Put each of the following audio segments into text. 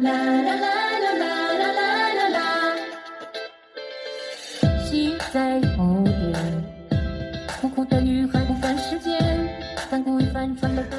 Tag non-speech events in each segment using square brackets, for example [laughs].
啦啦啦啦啦啦啦啦啦。心在后面，苦苦的女孩不分时间，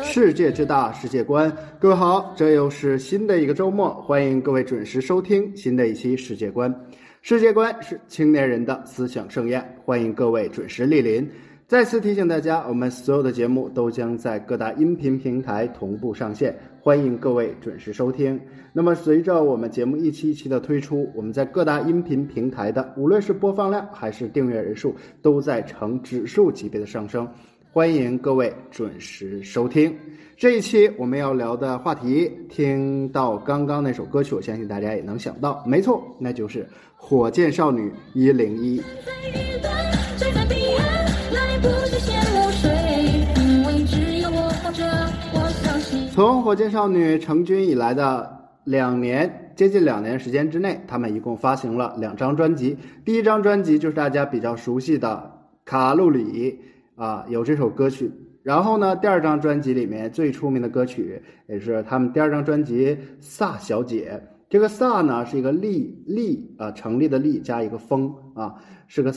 世界之大，世界观。各位好，这又是新的一个周末，欢迎各位准时收听新的一期世界观。世界观是青年人的思想盛宴，欢迎各位准时莅临。再次提醒大家，我们所有的节目都将在各大音频平台同步上线，欢迎各位准时收听。那么，随着我们节目一期一期的推出，我们在各大音频平台的无论是播放量还是订阅人数，都在呈指数级别的上升。欢迎各位准时收听这一期我们要聊的话题。听到刚刚那首歌曲，我相信大家也能想到，没错，那就是火箭少女一零一。从火箭少女成军以来的两年，接近两年时间之内，他们一共发行了两张专辑。第一张专辑就是大家比较熟悉的《卡路里》啊，有这首歌曲。然后呢，第二张专辑里面最出名的歌曲，也是他们第二张专辑《萨小姐》。这个萨呢是一个立立啊，成立的立加一个风啊，是个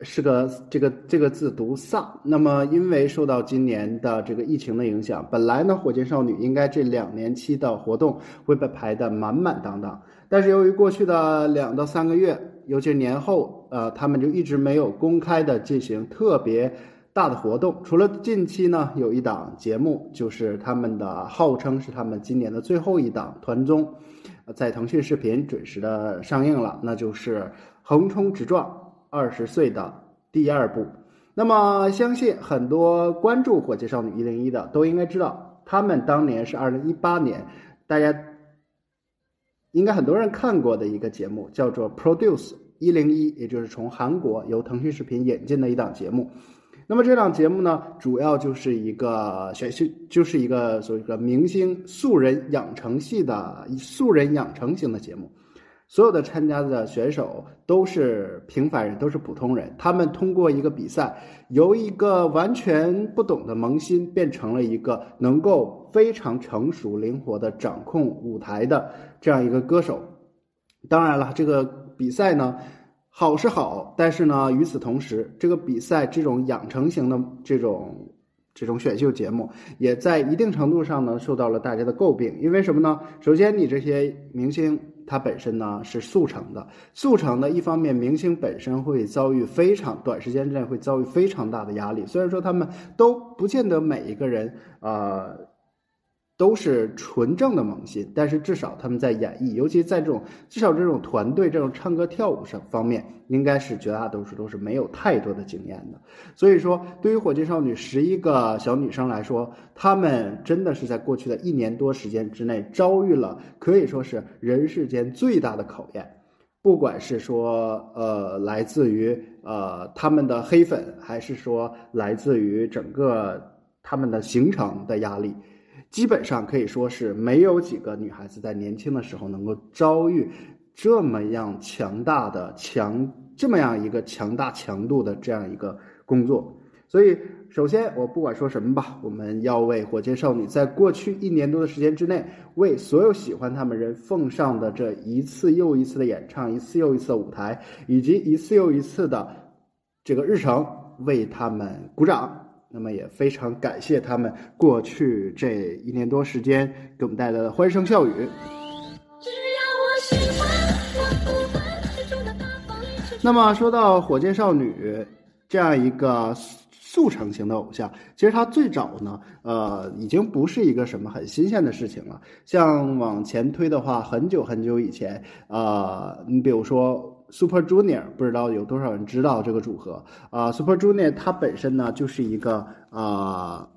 是个这个这个字读萨。那么因为受到今年的这个疫情的影响，本来呢火箭少女应该这两年期的活动会被排得满满当当，但是由于过去的两到三个月，尤其年后，呃，他们就一直没有公开的进行特别。大的活动，除了近期呢有一档节目，就是他们的号称是他们今年的最后一档团综，在腾讯视频准时的上映了，那就是《横冲直撞二十岁》的第二部。那么，相信很多关注《火箭少女一零一》的都应该知道，他们当年是二零一八年，大家应该很多人看过的一个节目，叫做《Produce 一零一》，也就是从韩国由腾讯视频引进的一档节目。那么这档节目呢，主要就是一个选秀，就是一个所谓的明星素人养成系的素人养成型的节目。所有的参加的选手都是平凡人，都是普通人。他们通过一个比赛，由一个完全不懂的萌新，变成了一个能够非常成熟、灵活的掌控舞台的这样一个歌手。当然了，这个比赛呢。好是好，但是呢，与此同时，这个比赛这种养成型的这种这种选秀节目，也在一定程度上呢受到了大家的诟病。因为什么呢？首先，你这些明星它本身呢是速成的，速成的一方面，明星本身会遭遇非常短时间之内会遭遇非常大的压力。虽然说他们都不见得每一个人呃。都是纯正的萌新，但是至少他们在演绎，尤其在这种至少这种团队这种唱歌跳舞上方面，应该是绝大多数都是没有太多的经验的。所以说，对于火箭少女十一个小女生来说，她们真的是在过去的一年多时间之内，遭遇了可以说是人世间最大的考验。不管是说呃来自于呃他们的黑粉，还是说来自于整个他们的行程的压力。基本上可以说是没有几个女孩子在年轻的时候能够遭遇这么样强大的强这么样一个强大强度的这样一个工作。所以，首先我不管说什么吧，我们要为火箭少女在过去一年多的时间之内，为所有喜欢他们人奉上的这一次又一次的演唱，一次又一次的舞台，以及一次又一次的这个日程，为他们鼓掌。那么也非常感谢他们过去这一年多时间给我们带来的欢声笑语。那么说到火箭少女这样一个速成型的偶像，其实它最早呢，呃，已经不是一个什么很新鲜的事情了。像往前推的话，很久很久以前，呃，你比如说。Super Junior 不知道有多少人知道这个组合啊？Super Junior 它本身呢就是一个啊，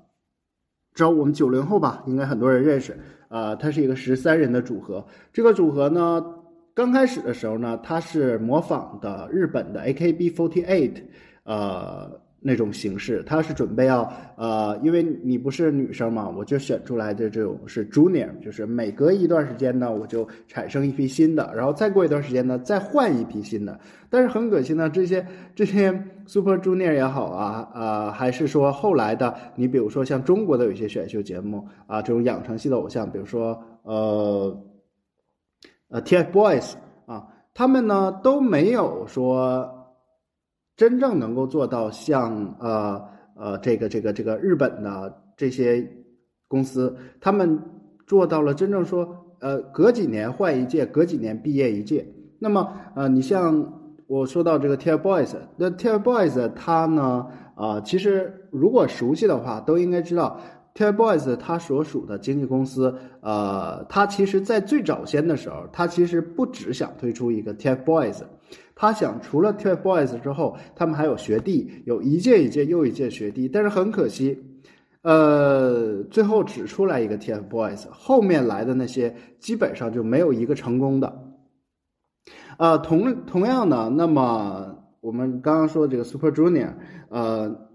知道我们九零后吧，应该很多人认识啊。它是一个十三人的组合。这个组合呢，刚开始的时候呢，它是模仿的日本的 A K B forty eight，呃。那种形式，他是准备要呃，因为你不是女生嘛，我就选出来的这种是 junior，就是每隔一段时间呢，我就产生一批新的，然后再过一段时间呢，再换一批新的。但是很可惜呢，这些这些 super junior 也好啊，呃，还是说后来的，你比如说像中国的有些选秀节目啊，这种养成系的偶像，比如说呃。呃 TFBOYS 啊，他们呢都没有说真正能够做到像呃呃这个这个这个日本的这些公司，他们做到了真正说呃隔几年换一届，隔几年毕业一届。那么呃你像。我说到这个 TFBOYS，那 TFBOYS 他呢，啊，其实如果熟悉的话，都应该知道 TFBOYS 它所属的经纪公司，呃，它其实在最早先的时候，它其实不只想推出一个 TFBOYS，它想除了 TFBOYS 之后，他们还有学弟，有一届一届又一届学弟，但是很可惜，呃，最后只出来一个 TFBOYS，后面来的那些基本上就没有一个成功的。呃，同同样的，那么我们刚刚说这个 Super Junior，呃，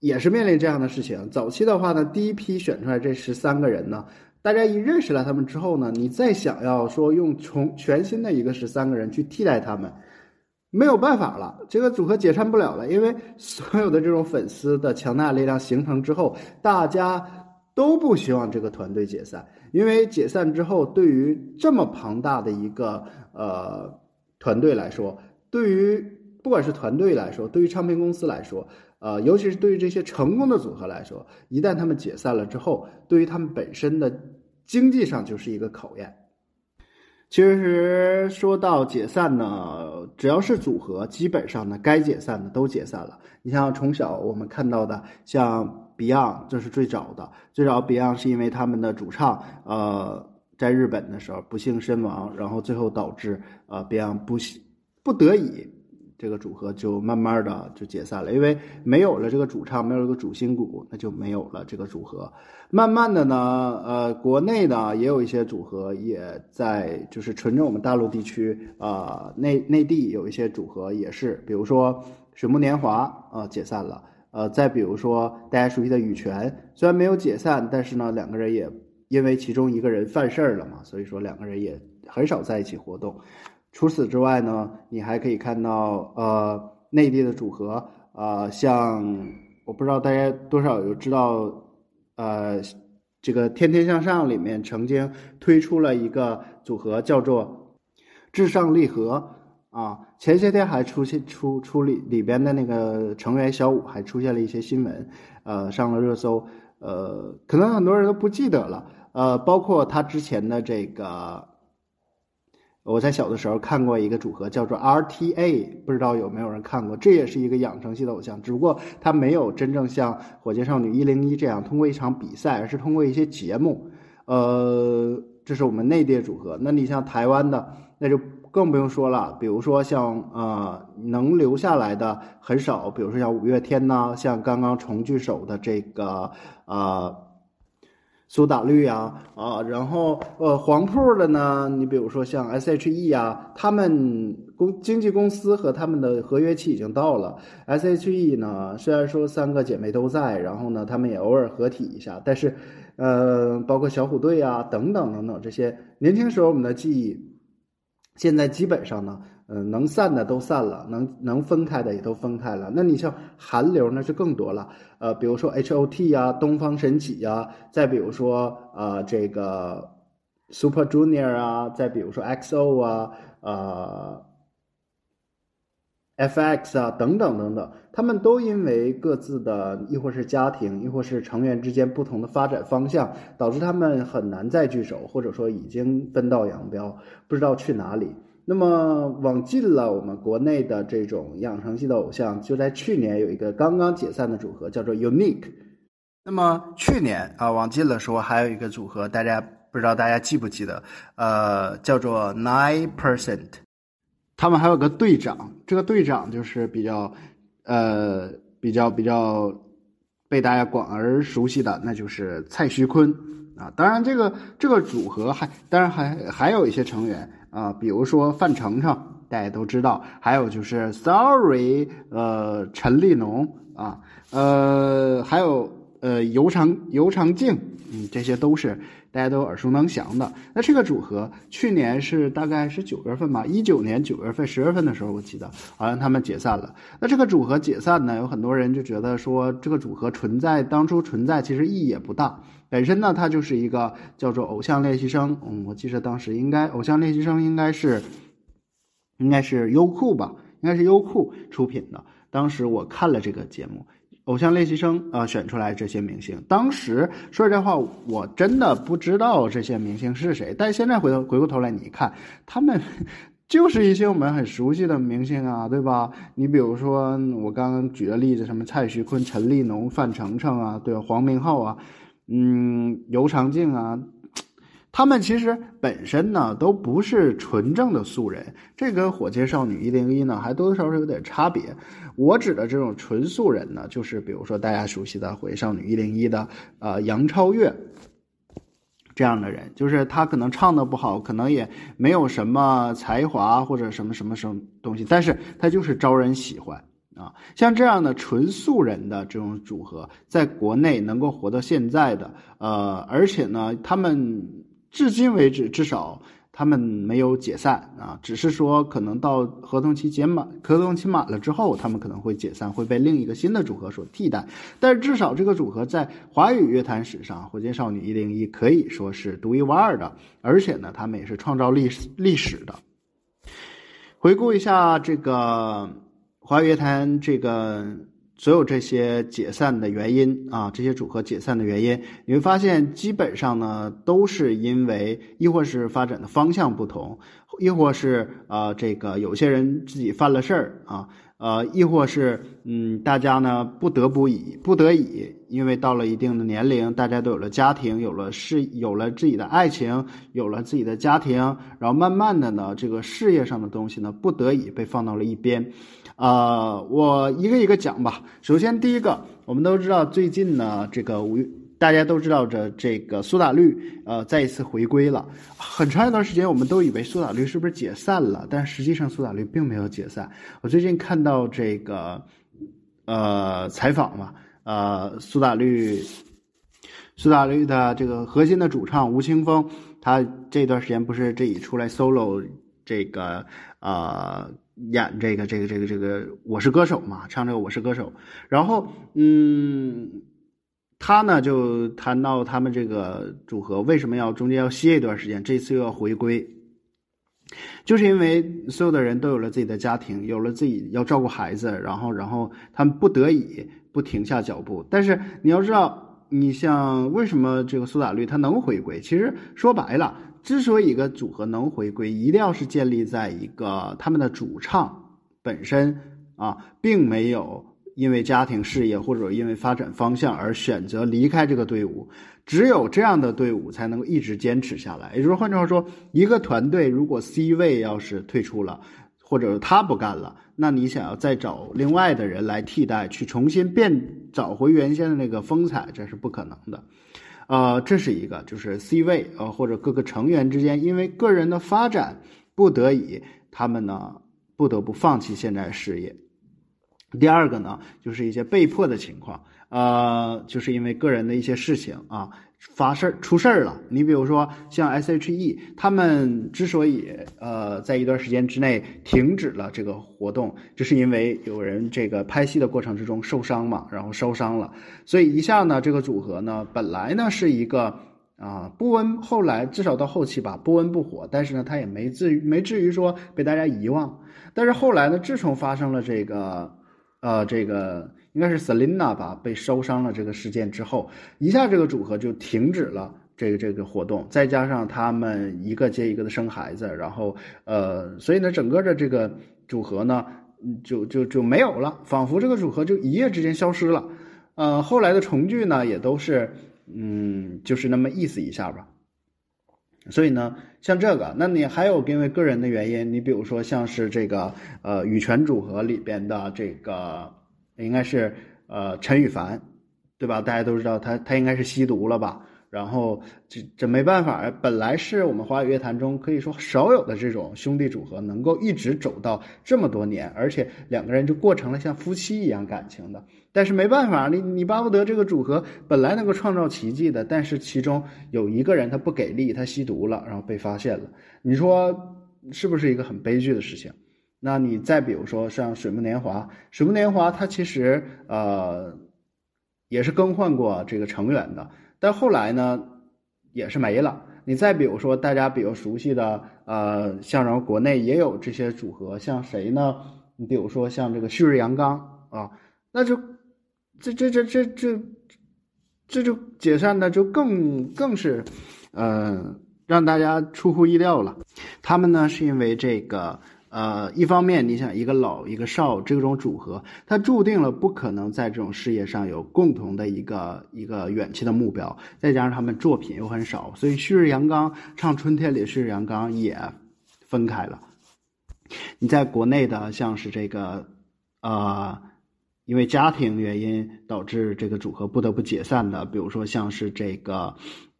也是面临这样的事情。早期的话呢，第一批选出来这十三个人呢，大家一认识了他们之后呢，你再想要说用重全新的一个十三个人去替代他们，没有办法了，这个组合解散不了了，因为所有的这种粉丝的强大力量形成之后，大家都不希望这个团队解散，因为解散之后，对于这么庞大的一个呃。团队来说，对于不管是团队来说，对于唱片公司来说，呃，尤其是对于这些成功的组合来说，一旦他们解散了之后，对于他们本身的经济上就是一个考验。其实说到解散呢，只要是组合，基本上呢该解散的都解散了。你像从小我们看到的，像 Beyond，这是最早的，最早 Beyond 是因为他们的主唱，呃。在日本的时候不幸身亡，然后最后导致呃 Beyond 不不得已，这个组合就慢慢的就解散了，因为没有了这个主唱，没有了个主心骨，那就没有了这个组合。慢慢的呢，呃，国内呢也有一些组合也在，就是纯正我们大陆地区啊内内地有一些组合也是，比如说水木年华啊解散了，呃，再比如说大家熟悉的羽泉，虽然没有解散，但是呢两个人也。因为其中一个人犯事儿了嘛，所以说两个人也很少在一起活动。除此之外呢，你还可以看到，呃，内地的组合，呃，像我不知道大家多少有知道，呃，这个《天天向上》里面曾经推出了一个组合叫做“至上励合”啊，前些天还出现出出里里边的那个成员小五还出现了一些新闻，呃，上了热搜，呃，可能很多人都不记得了。呃，包括他之前的这个，我在小的时候看过一个组合叫做 RTA，不知道有没有人看过？这也是一个养成系的偶像，只不过他没有真正像火箭少女一零一这样通过一场比赛，而是通过一些节目。呃，这是我们内地的组合。那你像台湾的，那就更不用说了。比如说像呃，能留下来的很少，比如说像五月天呐，像刚刚重聚首的这个呃。苏打绿呀，啊，然后呃，黄铺的呢，你比如说像 S.H.E 呀，他们公经纪公司和他们的合约期已经到了。S.H.E 呢，虽然说三个姐妹都在，然后呢，他们也偶尔合体一下，但是，呃，包括小虎队啊，等等等等这些年轻时候我们的记忆，现在基本上呢。嗯，能散的都散了，能能分开的也都分开了。那你像韩流那就更多了，呃，比如说 H O T 呀，东方神起呀，再比如说呃这个 Super Junior 啊，再比如说 X O 啊，呃 F X 啊等等等等，他们都因为各自的亦或是家庭，亦或是成员之间不同的发展方向，导致他们很难再聚首，或者说已经分道扬镳，不知道去哪里。那么往近了，我们国内的这种养成系的偶像，就在去年有一个刚刚解散的组合，叫做 Unique。那么去年啊，往近了说，还有一个组合，大家不知道大家记不记得？呃，叫做 Nine Percent。他们还有个队长，这个队长就是比较呃比较比较被大家广而熟悉的，那就是蔡徐坤啊。当然，这个这个组合还当然还还有一些成员。啊，比如说范丞丞，大家都知道，还有就是 Sorry，呃，陈立农啊，呃，还有呃尤长尤长靖嗯，这些都是大家都耳熟能详的。那这个组合去年是大概是九月份吧，一九年九月份、十月份的时候，我记得好像他们解散了。那这个组合解散呢，有很多人就觉得说这个组合存在当初存在其实意义也不大。本身呢，它就是一个叫做《偶像练习生》，嗯，我记得当时应该《偶像练习生》应该是应该是优酷吧，应该是优酷出品的。当时我看了这个节目。偶像练习生啊，选出来这些明星。当时说实话，我真的不知道这些明星是谁。但现在回头回过头来，你看，他们 [laughs] 就是一些我们很熟悉的明星啊，对吧？你比如说我刚刚举的例子，什么蔡徐坤、陈立农、范丞丞啊，对吧？黄明昊啊，嗯，尤长靖啊。他们其实本身呢都不是纯正的素人，这跟火箭少女一零一呢还多多少少有点差别。我指的这种纯素人呢，就是比如说大家熟悉的火箭少女一零一的呃杨超越这样的人，就是他可能唱的不好，可能也没有什么才华或者什么什么什么东西，但是他就是招人喜欢啊。像这样的纯素人的这种组合，在国内能够活到现在的，呃，而且呢，他们。至今为止，至少他们没有解散啊，只是说可能到合同期解满，合同期满了之后，他们可能会解散，会被另一个新的组合所替代。但是至少这个组合在华语乐坛史上，火箭少女一零一可以说是独一无二的，而且呢，他们也是创造历史历史的。回顾一下这个华语乐坛这个。所有这些解散的原因啊，这些组合解散的原因，你会发现基本上呢都是因为，亦或是发展的方向不同，亦或是啊这个有些人自己犯了事儿啊。呃，亦或是，嗯，大家呢不得不以不得已，因为到了一定的年龄，大家都有了家庭，有了事，有了自己的爱情，有了自己的家庭，然后慢慢的呢，这个事业上的东西呢，不得已被放到了一边。呃，我一个一个讲吧。首先，第一个，我们都知道最近呢，这个五月。大家都知道，这这个苏打绿，呃，再一次回归了。很长一段时间，我们都以为苏打绿是不是解散了？但实际上，苏打绿并没有解散。我最近看到这个，呃，采访嘛，呃，苏打绿，苏打绿的这个核心的主唱吴青峰，他这段时间不是这一出来 solo 这个，呃，演这个这个这个这个我是歌手嘛，唱这个我是歌手，然后，嗯。他呢就谈到他们这个组合为什么要中间要歇一段时间，这次又要回归，就是因为所有的人都有了自己的家庭，有了自己要照顾孩子，然后然后他们不得已不停下脚步。但是你要知道，你像为什么这个苏打绿他能回归？其实说白了，之所以一个组合能回归，一定要是建立在一个他们的主唱本身啊，并没有。因为家庭事业或者因为发展方向而选择离开这个队伍，只有这样的队伍才能够一直坚持下来。也就是换句话说，一个团队如果 C 位要是退出了，或者他不干了，那你想要再找另外的人来替代，去重新变找回原先的那个风采，这是不可能的。呃，这是一个，就是 C 位呃或者各个成员之间因为个人的发展不得已，他们呢不得不放弃现在事业。第二个呢，就是一些被迫的情况，呃，就是因为个人的一些事情啊，发事儿出事儿了。你比如说像 S.H.E，他们之所以呃在一段时间之内停止了这个活动，就是因为有人这个拍戏的过程之中受伤嘛，然后烧伤了，所以一下呢，这个组合呢本来呢是一个啊不温，后来至少到后期吧不温不火，但是呢他也没至于没至于说被大家遗忘。但是后来呢，自从发生了这个。呃，这个应该是 Selina 吧，被烧伤了这个事件之后，一下这个组合就停止了这个这个活动，再加上他们一个接一个的生孩子，然后呃，所以呢，整个的这个组合呢，就就就没有了，仿佛这个组合就一夜之间消失了。呃，后来的重聚呢，也都是嗯，就是那么意思一下吧。所以呢，像这个，那你还有因为个人的原因，你比如说像是这个呃羽泉组合里边的这个，应该是呃陈羽凡，对吧？大家都知道他他应该是吸毒了吧？然后这这没办法，本来是我们华语乐坛中可以说少有的这种兄弟组合，能够一直走到这么多年，而且两个人就过成了像夫妻一样感情的。但是没办法，你你巴不得这个组合本来能够创造奇迹的，但是其中有一个人他不给力，他吸毒了，然后被发现了。你说是不是一个很悲剧的事情？那你再比如说像水木年华，水木年华他其实呃也是更换过这个成员的。但后来呢，也是没了。你再比如说，大家比较熟悉的，呃，像然后国内也有这些组合，像谁呢？你比如说像这个旭日阳刚啊，那就这这这这这这就解散的就更更是，呃，让大家出乎意料了。他们呢是因为这个。呃，一方面，你想一个老一个少这种组合，它注定了不可能在这种事业上有共同的一个一个远期的目标，再加上他们作品又很少，所以旭日阳刚唱春天里旭日阳刚也分开了。你在国内的像是这个，呃，因为家庭原因导致这个组合不得不解散的，比如说像是这个，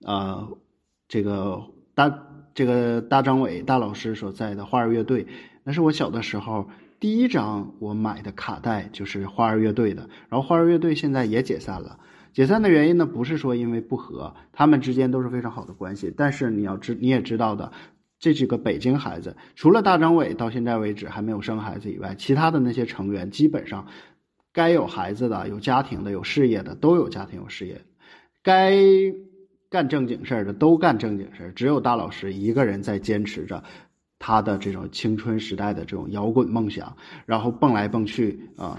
呃，这个大这个大张伟大老师所在的花儿乐队。那是我小的时候第一张我买的卡带，就是花儿乐队的。然后花儿乐队现在也解散了。解散的原因呢，不是说因为不和，他们之间都是非常好的关系。但是你要知你也知道的，这几个北京孩子，除了大张伟到现在为止还没有生孩子以外，其他的那些成员基本上该有孩子的、有家庭的、有事业的都有家庭有事业，该干正经事儿的都干正经事儿，只有大老师一个人在坚持着。他的这种青春时代的这种摇滚梦想，然后蹦来蹦去啊。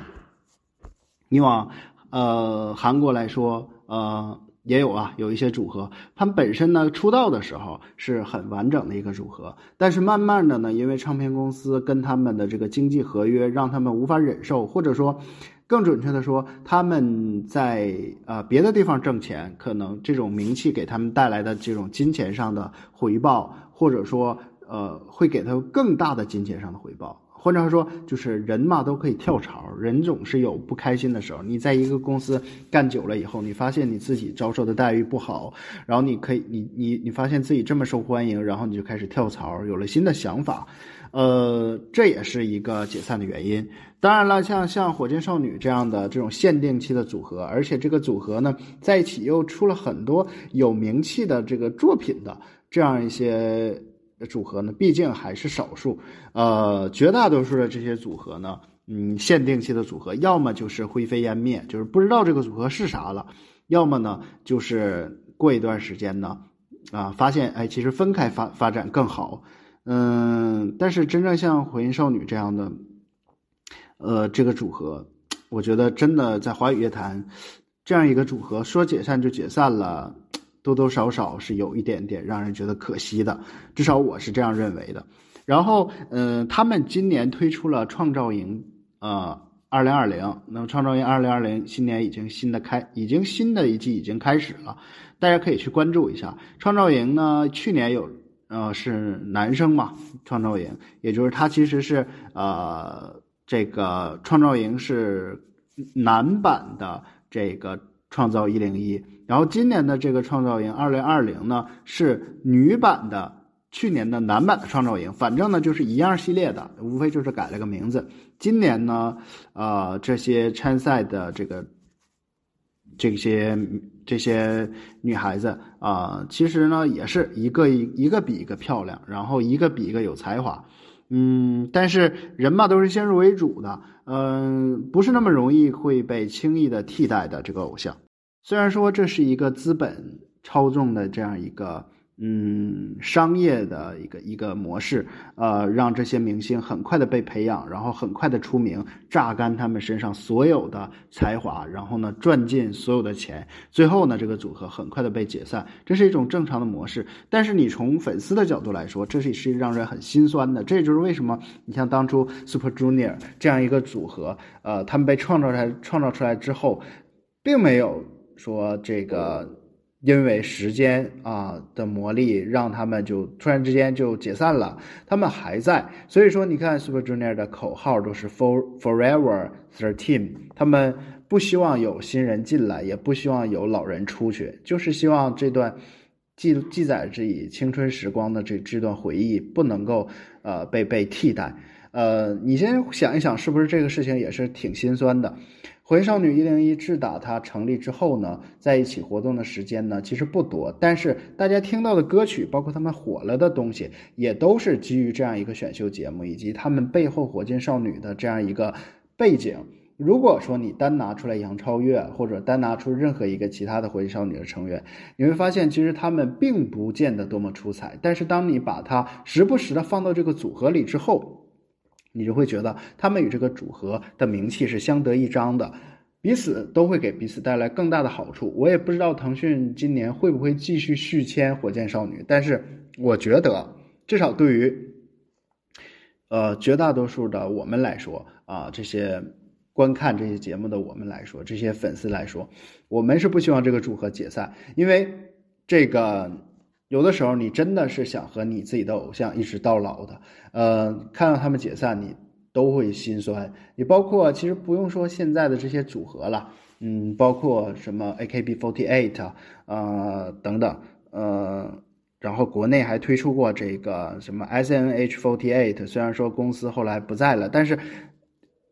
你往呃韩国来说，呃也有啊，有一些组合，他们本身呢出道的时候是很完整的一个组合，但是慢慢的呢，因为唱片公司跟他们的这个经济合约，让他们无法忍受，或者说更准确的说，他们在呃别的地方挣钱，可能这种名气给他们带来的这种金钱上的回报，或者说。呃，会给他更大的金钱上的回报。换句话说，就是人嘛都可以跳槽，人总是有不开心的时候。你在一个公司干久了以后，你发现你自己遭受的待遇不好，然后你可以，你你你发现自己这么受欢迎，然后你就开始跳槽，有了新的想法。呃，这也是一个解散的原因。当然了，像像火箭少女这样的这种限定期的组合，而且这个组合呢在一起又出了很多有名气的这个作品的这样一些。组合呢，毕竟还是少数，呃，绝大多数的这些组合呢，嗯，限定期的组合，要么就是灰飞烟灭，就是不知道这个组合是啥了；要么呢，就是过一段时间呢，啊，发现哎，其实分开发发展更好，嗯，但是真正像火焰少女这样的，呃，这个组合，我觉得真的在华语乐坛，这样一个组合说解散就解散了。多多少少是有一点点让人觉得可惜的，至少我是这样认为的。然后，嗯，他们今年推出了创造营，呃，二零二零。那么，创造营二零二零新年已经新的开，已经新的一季已经开始了，大家可以去关注一下。创造营呢，去年有，呃，是男生嘛？创造营，也就是他其实是，呃，这个创造营是男版的这个创造一零一。然后今年的这个创造营二零二零呢是女版的，去年的男版的创造营，反正呢就是一样系列的，无非就是改了个名字。今年呢，呃，这些参赛的这个这些这些女孩子啊，其实呢也是一个一一个比一个漂亮，然后一个比一个有才华，嗯，但是人嘛都是先入为主的，嗯，不是那么容易会被轻易的替代的这个偶像。虽然说这是一个资本操纵的这样一个嗯商业的一个一个模式，呃，让这些明星很快的被培养，然后很快的出名，榨干他们身上所有的才华，然后呢赚尽所有的钱，最后呢这个组合很快的被解散，这是一种正常的模式。但是你从粉丝的角度来说，这是是让人很心酸的。这就是为什么你像当初 Super Junior 这样一个组合，呃，他们被创造出来创造出来之后，并没有。说这个，因为时间啊的魔力，让他们就突然之间就解散了。他们还在，所以说你看 Super Junior 的口号都是 For Forever Thirteen，他们不希望有新人进来，也不希望有老人出去，就是希望这段记记载着以青春时光的这这段回忆不能够呃被被替代。呃，你先想一想，是不是这个事情也是挺心酸的？火焰少女一零一智打它成立之后呢，在一起活动的时间呢其实不多，但是大家听到的歌曲，包括他们火了的东西，也都是基于这样一个选秀节目以及他们背后火箭少女的这样一个背景。如果说你单拿出来杨超越，或者单拿出任何一个其他的火箭少女的成员，你会发现其实他们并不见得多么出彩。但是当你把它时不时的放到这个组合里之后，你就会觉得他们与这个组合的名气是相得益彰的，彼此都会给彼此带来更大的好处。我也不知道腾讯今年会不会继续续签火箭少女，但是我觉得至少对于，呃绝大多数的我们来说啊，这些观看这些节目的我们来说，这些粉丝来说，我们是不希望这个组合解散，因为这个。有的时候，你真的是想和你自己的偶像一直到老的，呃，看到他们解散，你都会心酸。你包括其实不用说现在的这些组合了，嗯，包括什么 AKB48 啊等等，呃，然后国内还推出过这个什么 S N H forty eight，虽然说公司后来不在了，但是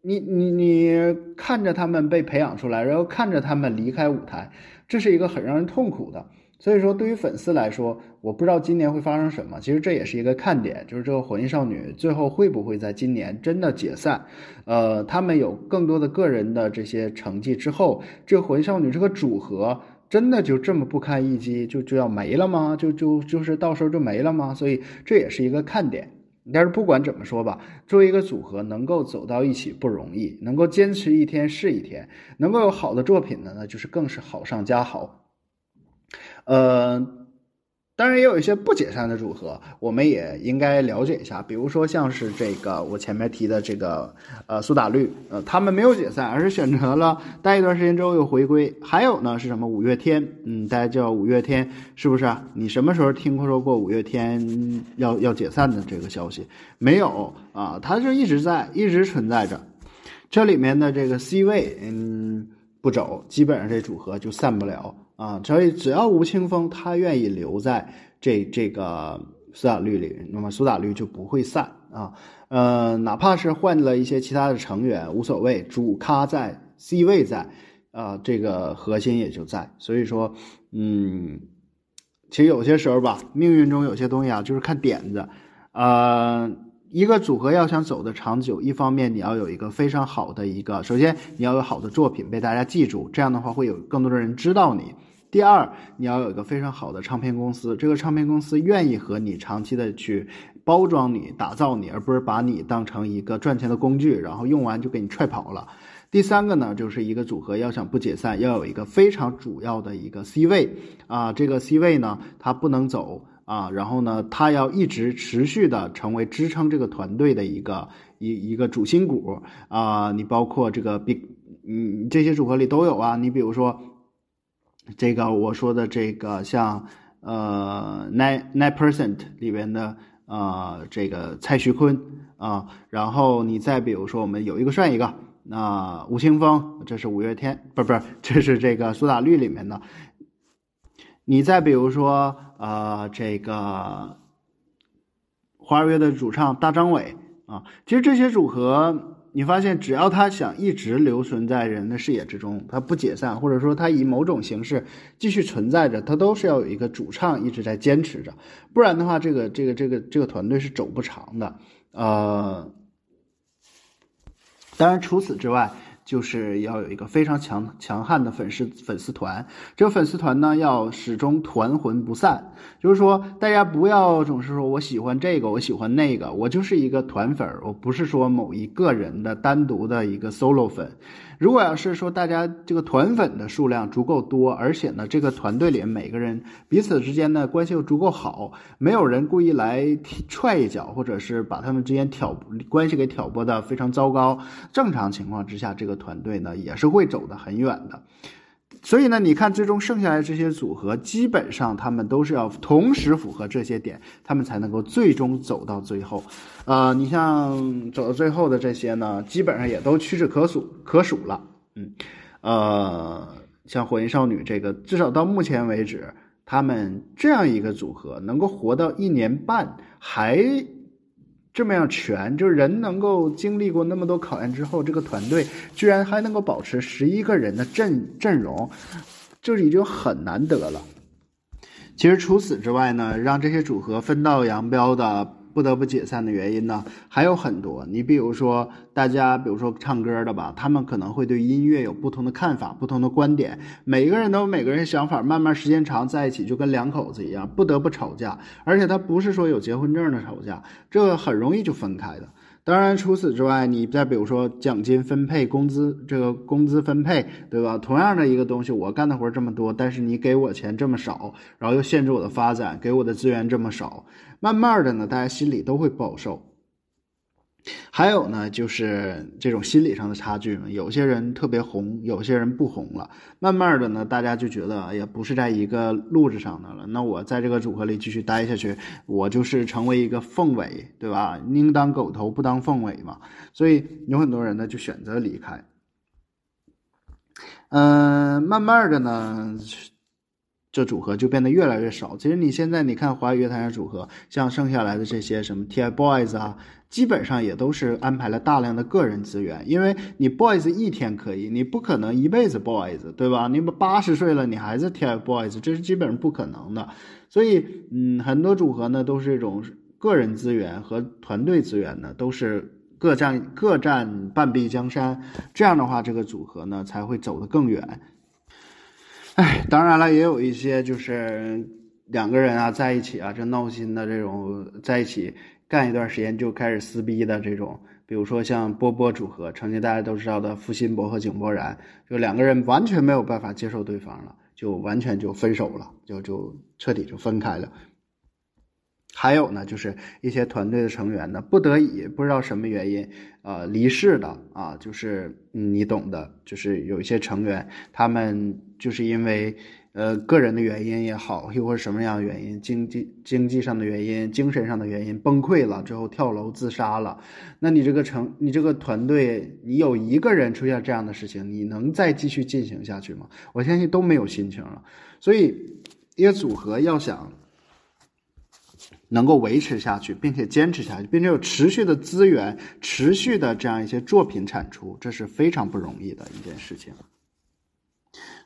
你你你看着他们被培养出来，然后看着他们离开舞台，这是一个很让人痛苦的。所以说，对于粉丝来说，我不知道今年会发生什么。其实这也是一个看点，就是这个火焰少女最后会不会在今年真的解散？呃，他们有更多的个人的这些成绩之后，这个火焰少女这个组合真的就这么不堪一击，就就要没了吗？就就就是到时候就没了吗？所以这也是一个看点。但是不管怎么说吧，作为一个组合能够走到一起不容易，能够坚持一天是一天，能够有好的作品的呢，就是更是好上加好。呃，当然也有一些不解散的组合，我们也应该了解一下。比如说像是这个我前面提的这个呃苏打绿，呃他们没有解散，而是选择了待一段时间之后又回归。还有呢是什么五月天？嗯，大家叫五月天是不是？你什么时候听说过五月天要要解散的这个消息？没有啊，他是一直在，一直存在着。这里面的这个 C 位，嗯，不走，基本上这组合就散不了。啊，所以只要吴青峰他愿意留在这这个苏打绿里，那么苏打绿就不会散啊。呃，哪怕是换了一些其他的成员无所谓，主咖在，C 位在，啊，这个核心也就在。所以说，嗯，其实有些时候吧，命运中有些东西啊，就是看点子。呃，一个组合要想走得长久，一方面你要有一个非常好的一个，首先你要有好的作品被大家记住，这样的话会有更多的人知道你。第二，你要有一个非常好的唱片公司，这个唱片公司愿意和你长期的去包装你、打造你，而不是把你当成一个赚钱的工具，然后用完就给你踹跑了。第三个呢，就是一个组合要想不解散，要有一个非常主要的一个 C 位啊，这个 C 位呢，它不能走啊，然后呢，它要一直持续的成为支撑这个团队的一个一一个主心骨啊。你包括这个 Big，嗯，这些组合里都有啊。你比如说。这个我说的这个像呃 nine nine percent 里边的呃这个蔡徐坤啊，然后你再比如说我们有一个算一个，那吴青峰，这是五月天，不是不是，这是这个苏打绿里面的。你再比如说呃这个花儿乐的主唱大张伟啊，其实这些组合。你发现，只要他想一直留存在人的视野之中，他不解散，或者说他以某种形式继续存在着，他都是要有一个主唱一直在坚持着，不然的话，这个这个这个这个团队是走不长的。呃，当然除此之外。就是要有一个非常强强悍的粉丝粉丝团，这个粉丝团呢要始终团魂不散。就是说，大家不要总是说我喜欢这个，我喜欢那个，我就是一个团粉儿，我不是说某一个人的单独的一个 solo 粉。如果要是说大家这个团粉的数量足够多，而且呢，这个团队里每个人彼此之间呢关系又足够好，没有人故意来踹一脚，或者是把他们之间挑关系给挑拨的非常糟糕，正常情况之下，这个团队呢也是会走得很远的。所以呢，你看最终剩下来这些组合，基本上他们都是要同时符合这些点，他们才能够最终走到最后。呃，你像走到最后的这些呢，基本上也都屈指可数可数了。嗯，呃，像火焰少女这个，至少到目前为止，他们这样一个组合能够活到一年半，还这么样全，就是人能够经历过那么多考验之后，这个团队居然还能够保持十一个人的阵阵容，就是已经很难得了。其实除此之外呢，让这些组合分道扬镳的。不得不解散的原因呢还有很多，你比如说大家，比如说唱歌的吧，他们可能会对音乐有不同的看法、不同的观点，每个人都有每个人想法，慢慢时间长在一起就跟两口子一样，不得不吵架，而且他不是说有结婚证的吵架，这很容易就分开的。当然，除此之外，你再比如说奖金分配、工资这个工资分配，对吧？同样的一个东西，我干的活这么多，但是你给我钱这么少，然后又限制我的发展，给我的资源这么少，慢慢的呢，大家心里都会不好受。还有呢，就是这种心理上的差距嘛。有些人特别红，有些人不红了。慢慢的呢，大家就觉得也不是在一个路子上的了。那我在这个组合里继续待下去，我就是成为一个凤尾，对吧？宁当狗头不当凤尾嘛。所以有很多人呢就选择离开。嗯，慢慢的呢。这组合就变得越来越少。其实你现在你看华语乐坛的组合，像剩下来的这些什么 TFBOYS 啊，基本上也都是安排了大量的个人资源。因为你 Boys 一天可以，你不可能一辈子 Boys，对吧？你八十岁了，你还是 TFBOYS，这是基本上不可能的。所以，嗯，很多组合呢都是这种个人资源和团队资源呢都是各占各占半壁江山。这样的话，这个组合呢才会走得更远。哎，当然了，也有一些就是两个人啊在一起啊，这闹心的这种，在一起干一段时间就开始撕逼的这种，比如说像波波组合，曾经大家都知道的付辛博和井柏然，就两个人完全没有办法接受对方了，就完全就分手了，就就彻底就分开了。还有呢，就是一些团队的成员呢，不得已不知道什么原因，呃，离世的啊，就是你懂的，就是有一些成员，他们就是因为呃个人的原因也好，又或者什么样的原因，经济经济上的原因、精神上的原因崩溃了之后跳楼自杀了，那你这个成，你这个团队，你有一个人出现这样的事情，你能再继续进行下去吗？我相信都没有心情了。所以，一个组合要想。能够维持下去，并且坚持下去，并且有持续的资源、持续的这样一些作品产出，这是非常不容易的一件事情。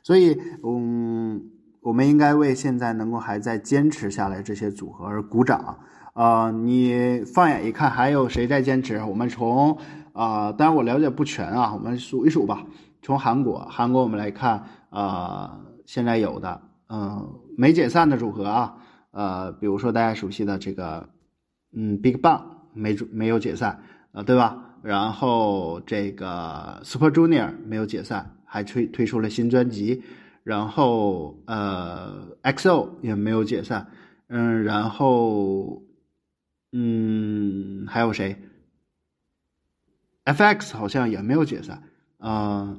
所以，嗯，我们应该为现在能够还在坚持下来这些组合而鼓掌。啊，你放眼一看，还有谁在坚持？我们从啊，当然我了解不全啊，我们数一数吧。从韩国，韩国我们来看，啊，现在有的，嗯，没解散的组合啊。呃，比如说大家熟悉的这个，嗯，Big Bang 没没有解散，呃，对吧？然后这个 Super Junior 没有解散，还推推出了新专辑。然后呃，XO 也没有解散，嗯，然后嗯，还有谁？FX 好像也没有解散，啊，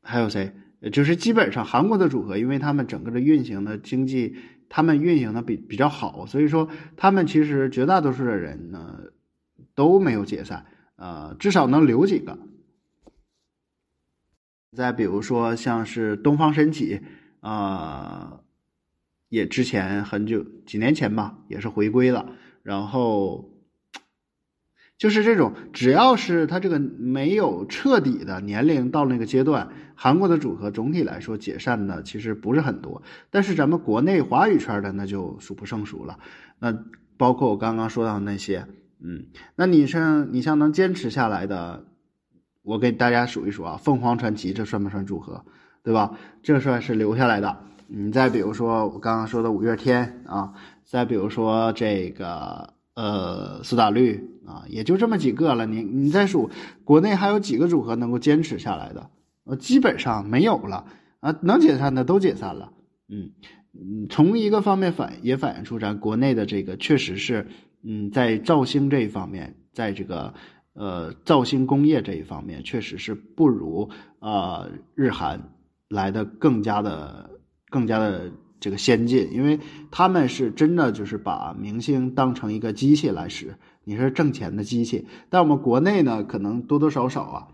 还有谁？就是基本上韩国的组合，因为他们整个的运行的经济，他们运行的比比较好，所以说他们其实绝大多数的人呢都没有解散，呃，至少能留几个。再比如说像是东方神起，啊，也之前很久几年前吧，也是回归了，然后。就是这种，只要是他这个没有彻底的年龄到那个阶段，韩国的组合总体来说解散的其实不是很多。但是咱们国内华语圈的那就数不胜数了。那包括我刚刚说到的那些，嗯，那你像你像能坚持下来的，我给大家数一数啊，凤凰传奇这算不算组合？对吧？这算是留下来的。你再比如说我刚刚说的五月天啊，再比如说这个。呃，苏打绿啊，也就这么几个了。你你再数，国内还有几个组合能够坚持下来的？呃，基本上没有了啊。能解散的都解散了。嗯嗯，从一个方面反也反映出咱国内的这个确实是，嗯，在造星这一方面，在这个呃造星工业这一方面，确实是不如啊日韩来的更加的更加的。这个先进，因为他们是真的就是把明星当成一个机器来使，你是挣钱的机器。但我们国内呢，可能多多少少啊，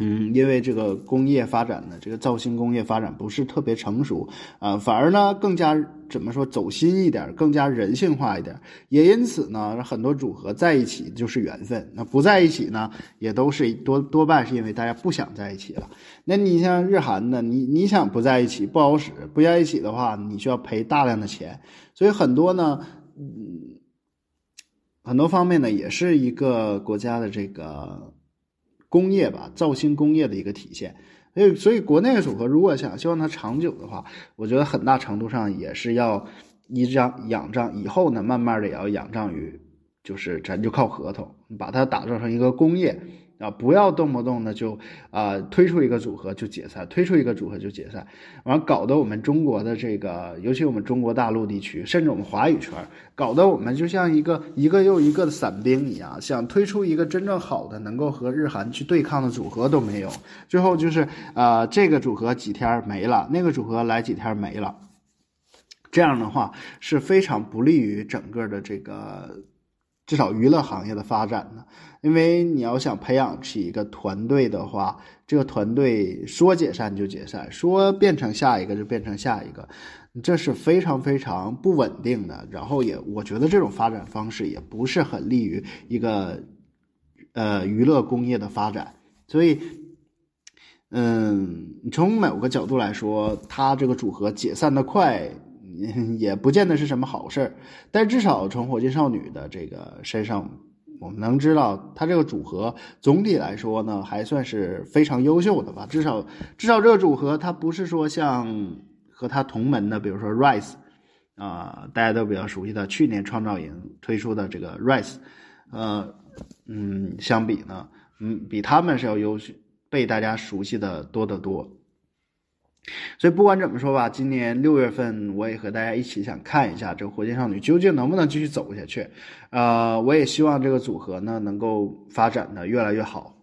嗯，因为这个工业发展的这个造星工业发展不是特别成熟，啊，反而呢更加怎么说走心一点，更加人性化一点。也因此呢，很多组合在一起就是缘分，那不在一起呢，也都是多多半是因为大家不想在一起了。那你像日韩的，你你想不在一起不好使，不在一起的话，你需要赔大量的钱。所以很多呢，嗯，很多方面呢，也是一个国家的这个。工业吧，造星工业的一个体现，所以所以国内的组合如果想希望它长久的话，我觉得很大程度上也是要依仗仰仗以后呢，慢慢的也要仰仗于，就是咱就靠合同把它打造成一个工业。啊，不要动不动的就啊推出一个组合就解散，推出一个组合就解散，完搞得我们中国的这个，尤其我们中国大陆地区，甚至我们华语圈，搞得我们就像一个一个又一个的散兵一样，想推出一个真正好的能够和日韩去对抗的组合都没有，最后就是啊这个组合几天没了，那个组合来几天没了，这样的话是非常不利于整个的这个。至少娱乐行业的发展呢，因为你要想培养起一个团队的话，这个团队说解散就解散，说变成下一个就变成下一个，这是非常非常不稳定的。然后也，我觉得这种发展方式也不是很利于一个呃娱乐工业的发展。所以，嗯，从某个角度来说，它这个组合解散的快。[laughs] 也不见得是什么好事儿，但至少从火箭少女的这个身上，我们能知道，她这个组合总体来说呢，还算是非常优秀的吧。至少，至少这个组合，它不是说像和他同门的，比如说 Rise，啊，大家都比较熟悉的去年创造营推出的这个 Rise，呃，嗯，相比呢，嗯，比他们是要优秀，被大家熟悉的多得多。所以不管怎么说吧，今年六月份我也和大家一起想看一下这个火箭少女究竟能不能继续走下去。呃，我也希望这个组合呢能够发展的越来越好。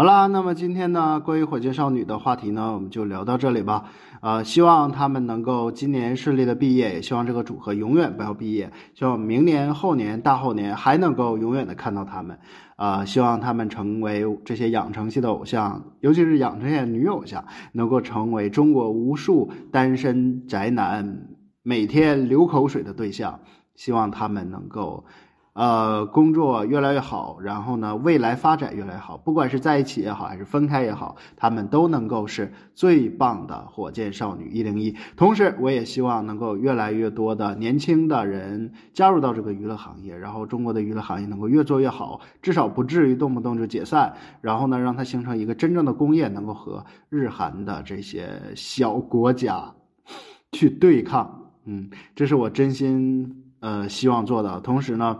好了，那么今天呢关于火箭少女的话题呢，我们就聊到这里吧。呃，希望他们能够今年顺利的毕业，也希望这个组合永远不要毕业，希望明年、后年、大后年还能够永远的看到他们。啊，希望他们成为这些养成系的偶像，尤其是养成系的女偶像，能够成为中国无数单身宅男每天流口水的对象。希望他们能够。呃，工作越来越好，然后呢，未来发展越来越好。不管是在一起也好，还是分开也好，他们都能够是最棒的火箭少女一零一。同时，我也希望能够越来越多的年轻的人加入到这个娱乐行业，然后中国的娱乐行业能够越做越好，至少不至于动不动就解散。然后呢，让它形成一个真正的工业，能够和日韩的这些小国家去对抗。嗯，这是我真心呃希望做的。同时呢。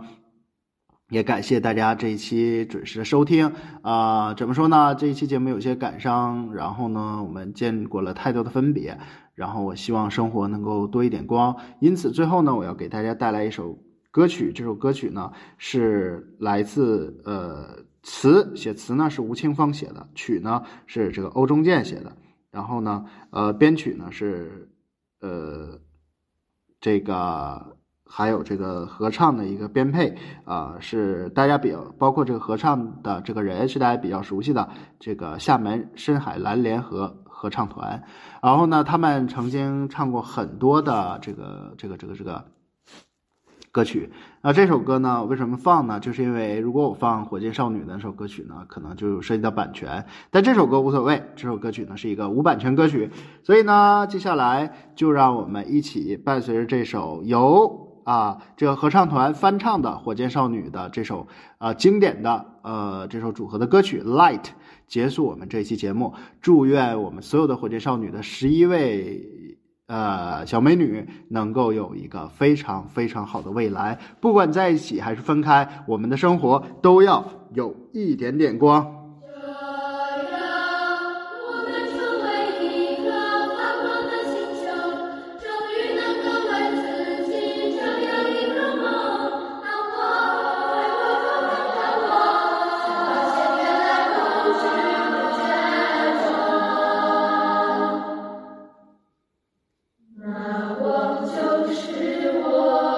也感谢大家这一期准时的收听啊，怎么说呢？这一期节目有些感伤，然后呢，我们见过了太多的分别，然后我希望生活能够多一点光，因此最后呢，我要给大家带来一首歌曲，这首歌曲呢是来自呃词写词呢是吴青峰写的，曲呢是这个欧中健写的，然后呢呃编曲呢是呃这个。还有这个合唱的一个编配啊，是大家比较包括这个合唱的这个人是大家比较熟悉的这个厦门深海蓝联合合唱团。然后呢，他们曾经唱过很多的这个这个这个这个歌曲。那这首歌呢，为什么放呢？就是因为如果我放火箭少女的那首歌曲呢，可能就涉及到版权。但这首歌无所谓，这首歌曲呢是一个无版权歌曲。所以呢，接下来就让我们一起伴随着这首由。啊，这个合唱团翻唱的火箭少女的这首呃经典的呃这首组合的歌曲《Light》，结束我们这期节目。祝愿我们所有的火箭少女的十一位呃小美女能够有一个非常非常好的未来，不管在一起还是分开，我们的生活都要有一点点光。是我